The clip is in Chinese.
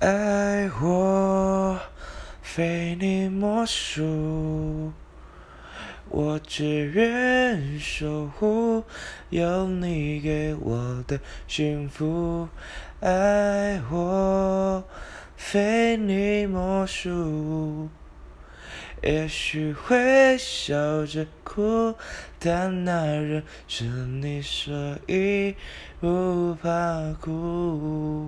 爱我非你莫属，我只愿守护有你给我的幸福。爱我非你莫属，也许会笑着哭，但那人是你，所以不怕哭。